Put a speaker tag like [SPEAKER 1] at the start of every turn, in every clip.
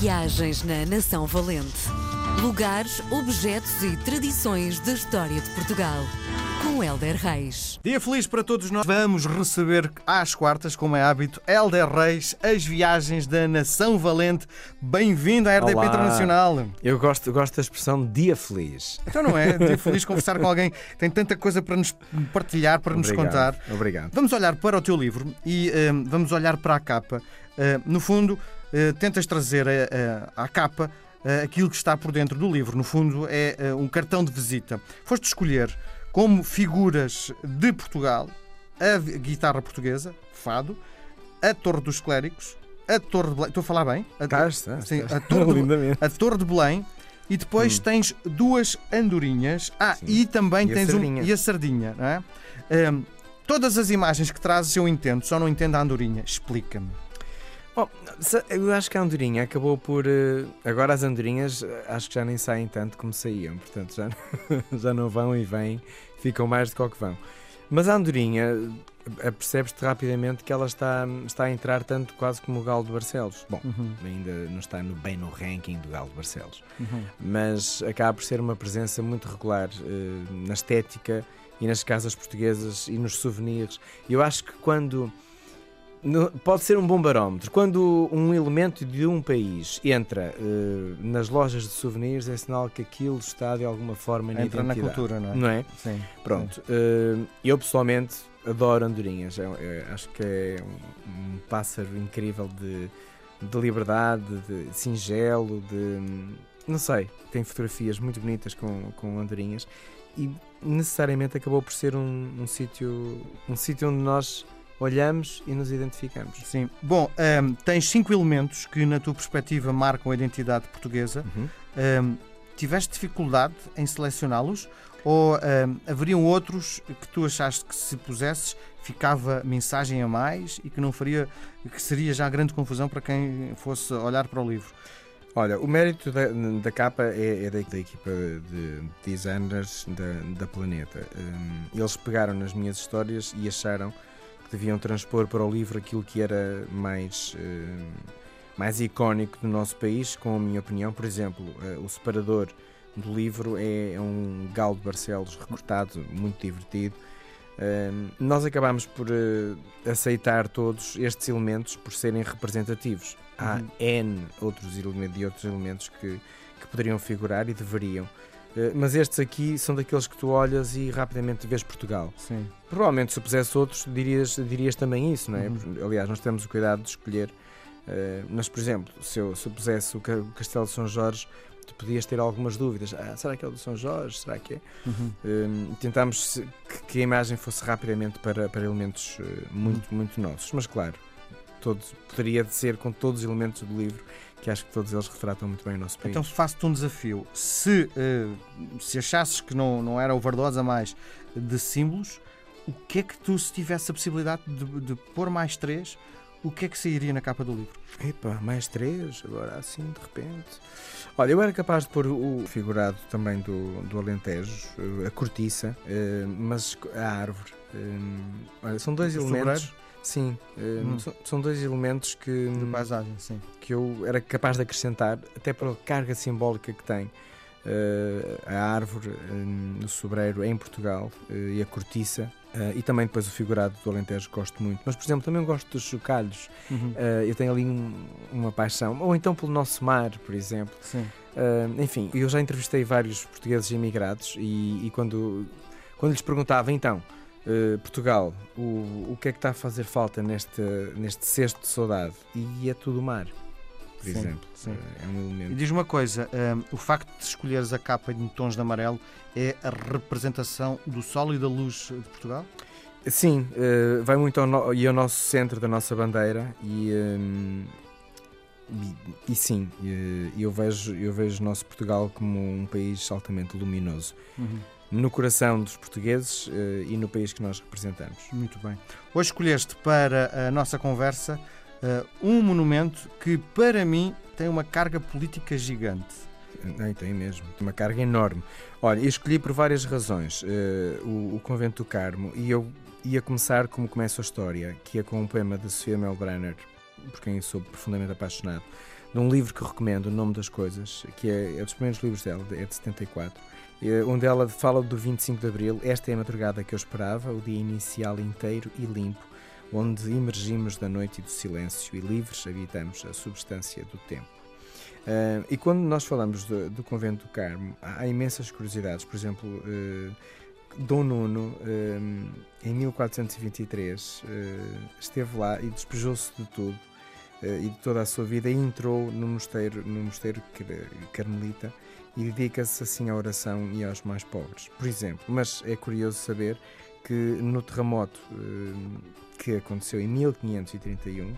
[SPEAKER 1] Viagens na Nação Valente. Lugares, objetos e tradições da história de Portugal. Com Helder Reis.
[SPEAKER 2] Dia feliz para todos nós. Vamos receber às quartas, como é hábito, Helder Reis, as viagens da Nação Valente. Bem-vindo à RDP
[SPEAKER 3] Olá.
[SPEAKER 2] Internacional.
[SPEAKER 3] Eu gosto, gosto da expressão dia feliz.
[SPEAKER 2] Então não é? Dia feliz conversar com alguém que tem tanta coisa para nos partilhar, para nos
[SPEAKER 3] Obrigado,
[SPEAKER 2] contar.
[SPEAKER 3] Obrigado.
[SPEAKER 2] Vamos olhar para o teu livro e eh, vamos olhar para a capa. Eh, no fundo, tentas trazer eh, eh, à capa eh, aquilo que está por dentro do livro. No fundo, é eh, um cartão de visita. Foste escolher como figuras de Portugal a guitarra portuguesa, fado, a Torre dos Clérigos, a Torre de Belém. Estou a falar bem? A,
[SPEAKER 3] estás,
[SPEAKER 2] sim, a Torre de, a Torre de Belém. E depois tens duas andorinhas. Ah,
[SPEAKER 3] Sim.
[SPEAKER 2] e também
[SPEAKER 3] E a
[SPEAKER 2] tens
[SPEAKER 3] sardinha.
[SPEAKER 2] um. E a sardinha, não é? Hum, todas as imagens que trazes eu entendo, só não entendo a andorinha. Explica-me.
[SPEAKER 3] Bom, eu acho que a andorinha acabou por. eh, Agora as andorinhas eh, acho que já nem saem tanto como saíam, portanto já, já não vão e vêm, ficam mais do que o que vão. Mas a andorinha, eh, percebes-te rapidamente que ela está, está a entrar tanto quase como o Galo de Barcelos. Bom, ainda não está no- bem no ranking do Galo de Barcelos. mas acaba por ser uma presença muito regular eh, na estética e nas casas portuguesas e nos souvenirs. Eu acho que quando. No- pode ser um bom barómetro. Quando um elemento de um país entra eh, nas lojas de souvenirs, é sinal que aquilo está de alguma forma na
[SPEAKER 2] Entra na
[SPEAKER 3] identidade.
[SPEAKER 2] cultura, não é?
[SPEAKER 3] Não é?
[SPEAKER 2] Sim.
[SPEAKER 3] Pronto. eh, eu pessoalmente adoro andorinhas. É- é- acho que é um, um pássaro incrível de, de liberdade, de singelo, de. Não sei. Tem fotografias muito bonitas com, com andorinhas e necessariamente acabou por ser um, um sítio um sítio onde nós olhamos e nos identificamos.
[SPEAKER 2] Sim. Bom, hum, tens cinco elementos que, na tua perspectiva, marcam a identidade portuguesa.
[SPEAKER 3] Uhum.
[SPEAKER 2] Hum, tiveste dificuldade em selecioná-los? Ou hum, haveriam outros que tu achaste que se pusesses ficava mensagem a mais e que não faria, que seria já grande confusão para quem fosse olhar para o livro?
[SPEAKER 3] Olha, o mérito da, da capa é, é da, da equipa de designers da, da Planeta. Eles pegaram nas minhas histórias e acharam que deviam transpor para o livro aquilo que era mais, hum, mais icónico do nosso país, com a minha opinião. Por exemplo, eh, o separador do livro é, é um galo de Barcelos recortado, muito divertido. Hum, nós acabámos por eh, aceitar todos estes elementos por serem representativos. Há
[SPEAKER 2] Uhum.
[SPEAKER 3] N outros elementos e outros elementos que, que poderiam figurar e deveriam. Eh, mas estes aqui são daqueles que tu olhas e rapidamente vês Portugal.
[SPEAKER 2] Sim.
[SPEAKER 3] Provavelmente se pusesse outros dirias, dirias também isso, não é?
[SPEAKER 2] Uhum.
[SPEAKER 3] Aliás, nós temos o cuidado de escolher. eh, mas, por exemplo, se eu, se eu pusesse o ca- o Castelo de São Jorge, tu podias ter algumas dúvidas. Ah, será que é o do São Jorge? Será que é?
[SPEAKER 2] Uhum.
[SPEAKER 3] Hum, tentámos que, que a imagem fosse rapidamente para, para elementos eh, muito, muito nossos, mas claro, todos, poderia ser com todos os elementos do livro, que acho que todos eles retratam muito bem o nosso país.
[SPEAKER 2] Então faço-te um desafio. Se, eh, se achasses que não, não era overdosa mais de símbolos, o que é que tu, se tivesse a possibilidade de, de pôr mais três, o que é que sairia na capa do livro?
[SPEAKER 3] Epá, mais três, agora assim, de repente. Olha, eu era capaz de pôr o figurado também do, do Alentejo, eh, a cortiça, eh, mas a árvore. Olha, são dois elementos. Sim, eh,
[SPEAKER 2] Hum.
[SPEAKER 3] são, dois elementos que.
[SPEAKER 2] De paisagem, sim.
[SPEAKER 3] que eu era capaz de acrescentar, até pela carga simbólica que tem eh, a árvore no sobreiro em Portugal eh, e a cortiça. e também depois o figurado do Alentejo gosto muito. Mas, por exemplo, também gosto dos chocalhos.
[SPEAKER 2] Uhum.
[SPEAKER 3] Eu tenho ali um- uma paixão. Ou então pelo nosso mar, por exemplo.
[SPEAKER 2] Sim.
[SPEAKER 3] Enfim, eu já entrevistei vários portugueses imigrados e, e quando, quando lhes perguntava, então, eh, Portugal, o, o que é que está a fazer falta neste, neste cesto de saudade? E é tudo o mar, por
[SPEAKER 2] Sim,
[SPEAKER 3] exemplo.
[SPEAKER 2] sim.
[SPEAKER 3] Eh, é um
[SPEAKER 2] E
[SPEAKER 3] elemento.
[SPEAKER 2] diz uma coisa: hum, o facto de escolheres a capa em tons de amarelo é a representação do sol e da luz de Portugal?
[SPEAKER 3] Sim, eh, vai muito ao, no- e ao nosso centro da nossa bandeira e, hum, e, e sim, eu, vejo, eu vejo o nosso Portugal como um país altamente luminoso. No coração dos portugueses eh, e no país que nós representamos.
[SPEAKER 2] Muito bem. Hoje escolheste para a nossa conversa eh, um monumento que, para mim, tem uma carga política gigante.
[SPEAKER 3] Não, tem mesmo, tem uma carga enorme. Olha, eu escolhi por várias razões eh, o, o Convento do Carmo e eu ia começar como começa a história, que é com um poema de Sofia Melbrenner, por quem sou profundamente apaixonado. De um livro que recomendo, O Nome das Coisas, que é, é dos primeiros livros dela, é de 74, eh, onde ela fala do 25 de Abril. Esta é a madrugada que eu esperava, o dia inicial inteiro e limpo, onde emergimos da noite e do silêncio e livres habitamos a substância do tempo. Uh, e quando nós falamos do, do, Convento do Carmo, há imensas curiosidades. Por exemplo, uh, Dom Nuno, uh, em 1423, esteve lá e despejou-se de tudo e de toda a sua vida entrou no mosteiro, no mosteiro carmelita e dedica-se assim à oração e aos mais pobres, por exemplo. Mas é curioso saber que no terremoto que aconteceu em 1531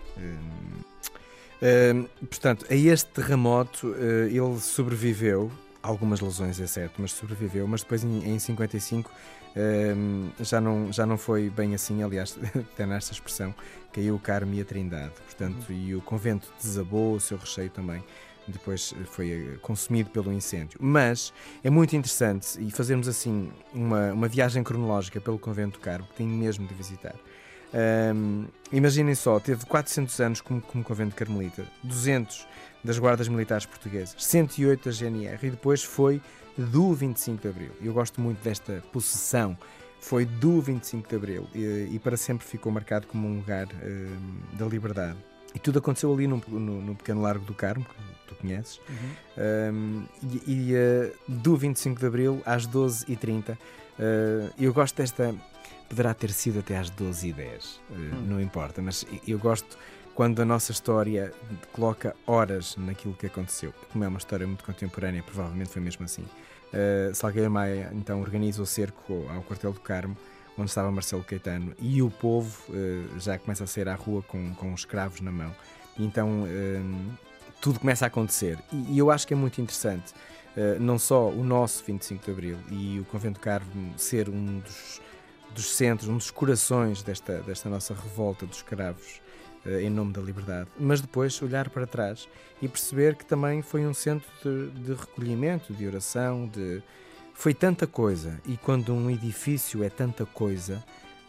[SPEAKER 3] portanto, a este terremoto ele sobreviveu, algumas lesões é certo, mas sobreviveu, mas depois em, em 55 uh, já, não, já não foi bem assim, aliás, até nesta expressão, caiu o Carmo e a Trindade, portanto, e o convento desabou, o seu recheio também depois foi eh, consumido pelo incêndio. Mas é muito interessante e fazermos assim uma, uma viagem cronológica pelo Convento do Carmo, que tenho mesmo de visitar. Um, imaginem só, teve 400 anos como, como convento carmelita, 200 das guardas militares portuguesas, 108 da GNR e depois foi do 25 de Abril. Eu gosto muito desta possessão. Foi do 25 de Abril e, e para sempre ficou marcado como um lugar uh, da liberdade. E tudo aconteceu ali no, no, no, pequeno Largo do Carmo, que tu conheces. Uhum. Um, e, e uh, do 25 de Abril às 12h30. Uh, eu gosto desta poderá ter sido até às 12h10, eh, hum. não importa, mas eu gosto quando a nossa história coloca horas naquilo que aconteceu. Como é uma história muito contemporânea, provavelmente foi mesmo assim. Uh, Salgueiro Maia então organiza o cerco ao quartel do Carmo, onde estava Marcelo Caetano, e o povo uh, já começa a sair à rua com, com escravos na mão. Então uh, tudo começa a acontecer. E, e, eu acho que é muito interessante, não só o nosso 25 de Abril e o Convento do Carmo ser um dos dos centros, um dos corações desta, desta nossa revolta dos escravos uh, em nome da liberdade, mas depois olhar para trás e perceber que também foi um centro de, de recolhimento, de oração, de foi tanta coisa e quando um edifício é tanta coisa,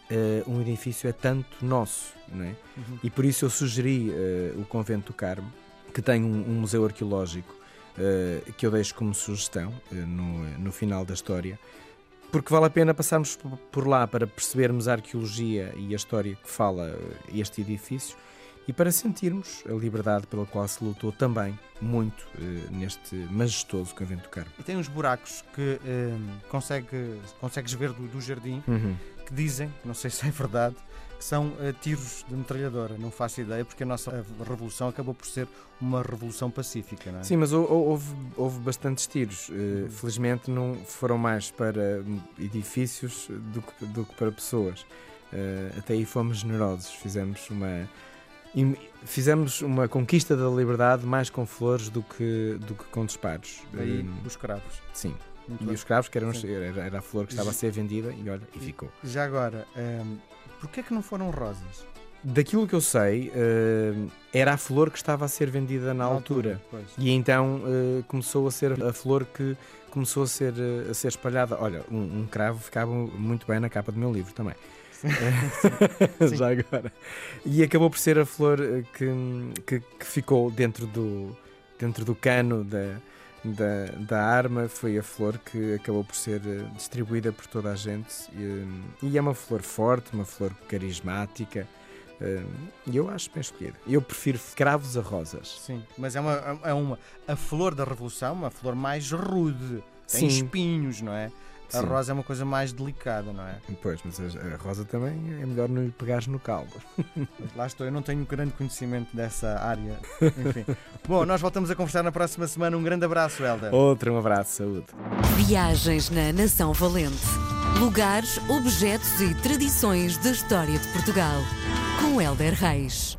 [SPEAKER 3] uh, um edifício é tanto nosso, não é? Uhum. E por isso eu sugeri uh, o Convento do Carmo, que tem um, um museu arqueológico uh, que eu deixo como sugestão no, no final da história, porque vale a pena passarmos por lá para percebermos a arqueologia e a história que fala este edifício e para sentirmos a liberdade pela qual se lutou também muito eh, neste majestoso Convento do Carmo.
[SPEAKER 2] E tem uns buracos que eh, consegue, consegues ver do, do jardim uhum. que dizem, não sei se é verdade, que são uh, tiros de metralhadora. Não faço ideia, porque a nossa revolução acabou por ser uma revolução pacífica, não é?
[SPEAKER 3] Sim, mas houve, houve bastantes tiros. Uh, felizmente não foram mais para edifícios do que, do que para pessoas. Uh, até aí fomos generosos. Fizemos uma fizemos uma conquista da liberdade mais com flores do que, do que com disparos.
[SPEAKER 2] Daí um, os escravos.
[SPEAKER 3] Sim. Muito e bem. os escravos, que eram, era, era, a flor que estava a ser vendida e olha, e ficou.
[SPEAKER 2] Já agora, um, Porquê é que não foram rosas?
[SPEAKER 3] Daquilo que eu sei, uh, era a flor que estava a ser vendida na, na altura. altura e então uh, começou a ser a flor que começou a ser, uh, a ser espalhada. Olha, um, um, cravo ficava muito bem na capa do meu livro também. Sim. Já agora. E acabou por ser a flor que, que, que ficou dentro do, dentro do cano da, da, da arma foi a flor que acabou por ser eh, distribuída por toda a gente e, e é uma flor forte, uma flor carismática eh, e eu acho bem escolhida. Eu prefiro cravos a rosas.
[SPEAKER 2] Sim, mas é uma, é uma a flor da revolução, uma flor mais rude, tem Sim. espinhos, não é? A Sim. rosa é uma coisa mais delicada, não é?
[SPEAKER 3] Pois, mas a rosa também é melhor não lhe pegares no caldo.
[SPEAKER 2] Lá estou, eu não tenho grande conhecimento dessa área. Enfim. Bom, nós voltamos a conversar na próxima semana. Um grande abraço, Helder.
[SPEAKER 3] Outro, um abraço, saúde.
[SPEAKER 1] Viagens na Nação Valente. Lugares, objetos e tradições da história de Portugal. Com Helder Reis.